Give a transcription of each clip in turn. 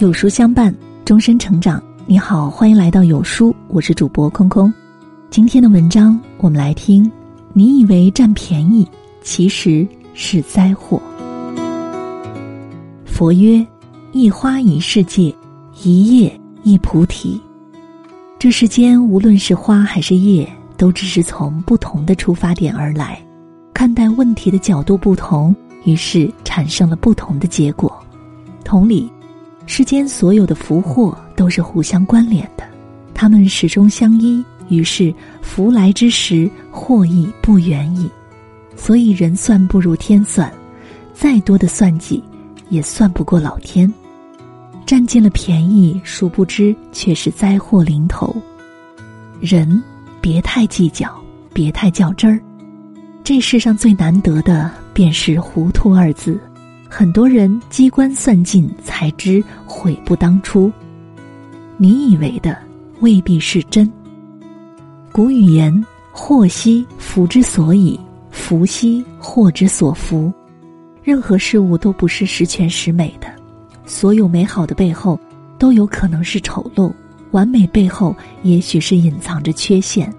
有书相伴，终身成长。你好，欢迎来到有书，我是主播空空。今天的文章，我们来听。你以为占便宜，其实是灾祸。佛曰：一花一世界，一叶一菩提。这世间无论是花还是叶，都只是从不同的出发点而来，看待问题的角度不同，于是产生了不同的结果。同理。世间所有的福祸都是互相关联的，它们始终相依，于是福来之时，祸亦不远矣。所以人算不如天算，再多的算计，也算不过老天。占尽了便宜，殊不知却是灾祸临头。人别太计较，别太较真儿。这世上最难得的，便是糊涂二字。很多人机关算尽，才知悔不当初。你以为的未必是真。古语言：“祸兮福之所以，福兮祸之所伏。”任何事物都不是十全十美的，所有美好的背后都有可能是丑陋，完美背后也许是隐藏着缺陷。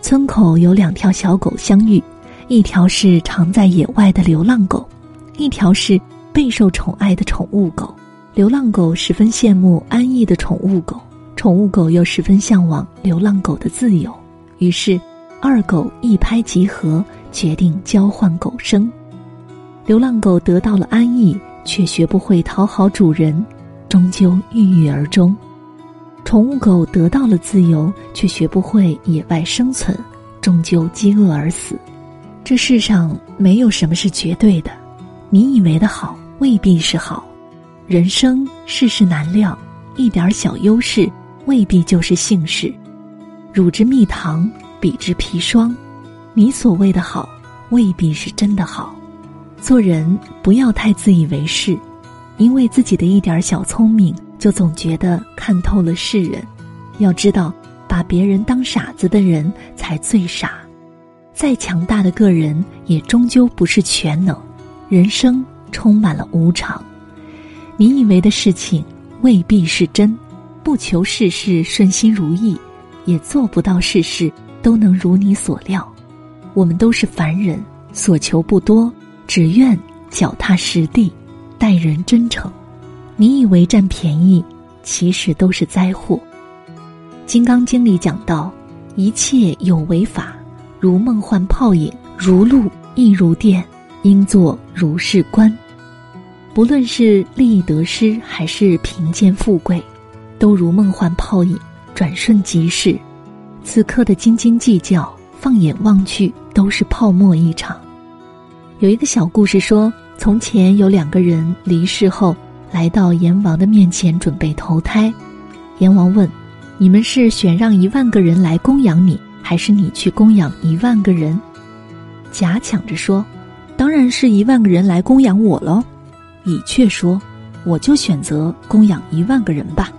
村口有两条小狗相遇，一条是常在野外的流浪狗。一条是备受宠爱的宠物狗，流浪狗十分羡慕安逸的宠物狗，宠物狗又十分向往流浪狗的自由。于是，二狗一拍即合，决定交换狗生。流浪狗得到了安逸，却学不会讨好主人，终究郁郁而终；宠物狗得到了自由，却学不会野外生存，终究饥饿而死。这世上没有什么是绝对的。你以为的好未必是好，人生世事难料，一点小优势未必就是幸事。汝之蜜糖，彼之砒霜，你所谓的好未必是真的好。做人不要太自以为是，因为自己的一点小聪明，就总觉得看透了世人。要知道，把别人当傻子的人才最傻。再强大的个人，也终究不是全能。人生充满了无常，你以为的事情未必是真，不求事事顺心如意，也做不到事事都能如你所料。我们都是凡人，所求不多，只愿脚踏实地，待人真诚。你以为占便宜，其实都是灾祸。《金刚经》里讲到，一切有为法，如梦幻泡影，如露亦如电。应做如是观，不论是利益得失，还是贫贱富贵，都如梦幻泡影，转瞬即逝。此刻的斤斤计较，放眼望去都是泡沫一场。有一个小故事说，从前有两个人离世后，来到阎王的面前准备投胎。阎王问：“你们是选让一万个人来供养你，还是你去供养一万个人？”甲抢着说。当然是一万个人来供养我喽，乙却说：“我就选择供养一万个人吧。”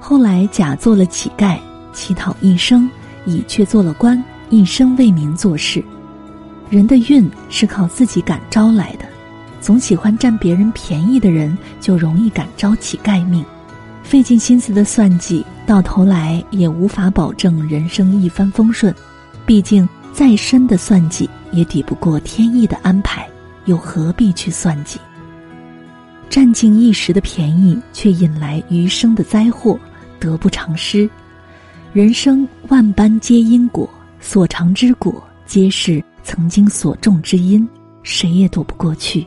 后来甲做了乞丐，乞讨一生；乙却做了官，一生为民做事。人的运是靠自己感招来的，总喜欢占别人便宜的人，就容易感招乞丐命。费尽心思的算计，到头来也无法保证人生一帆风顺。毕竟。再深的算计也抵不过天意的安排，又何必去算计？占尽一时的便宜，却引来余生的灾祸，得不偿失。人生万般皆因果，所尝之果，皆是曾经所种之因，谁也躲不过去。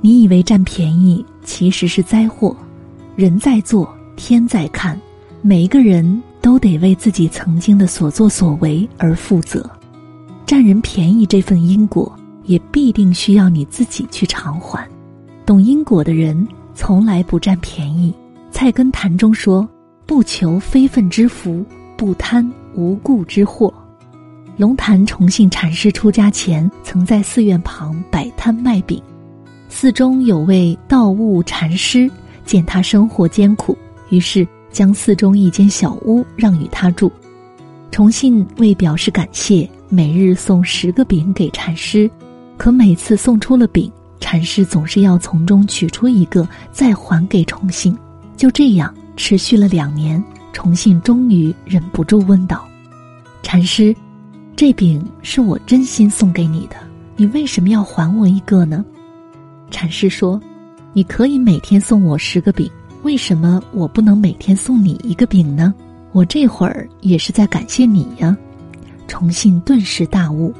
你以为占便宜，其实是灾祸。人在做，天在看，每一个人。都得为自己曾经的所作所为而负责，占人便宜这份因果，也必定需要你自己去偿还。懂因果的人从来不占便宜。菜根谭中说：“不求非分之福，不贪无故之祸。”龙潭崇信禅师出家前，曾在寺院旁摆摊卖饼。寺中有位道悟禅师，见他生活艰苦，于是。将寺中一间小屋让与他住，崇信为表示感谢，每日送十个饼给禅师。可每次送出了饼，禅师总是要从中取出一个，再还给崇信。就这样持续了两年，崇信终于忍不住问道：“禅师，这饼是我真心送给你的，你为什么要还我一个呢？”禅师说：“你可以每天送我十个饼，为什么我不能每天送你一个饼呢？我这会儿也是在感谢你呀。”崇信顿时大悟。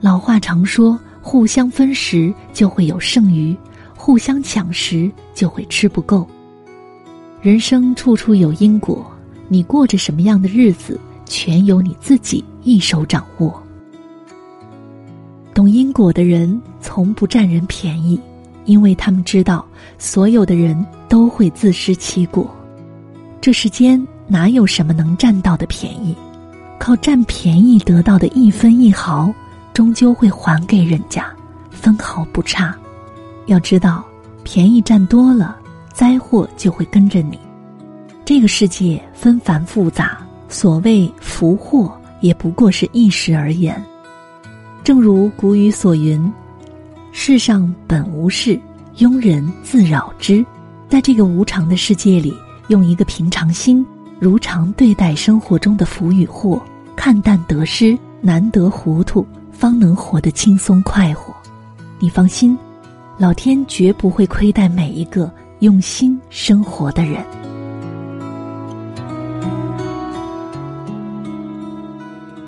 老话常说：“互相分食就会有剩余，互相抢食就会吃不够。”人生处处有因果，你过着什么样的日子，全由你自己一手掌握。懂因果的人从不占人便宜，因为他们知道所有的人都会自食其果。这世间哪有什么能占到的便宜？靠占便宜得到的一分一毫，终究会还给人家，分毫不差。要知道，便宜占多了，灾祸就会跟着你。这个世界纷繁复杂，所谓福祸，也不过是一时而言。正如古语所云：“世上本无事，庸人自扰之。”在这个无常的世界里，用一个平常心，如常对待生活中的福与祸，看淡得失，难得糊涂，方能活得轻松快活。你放心，老天绝不会亏待每一个用心生活的人。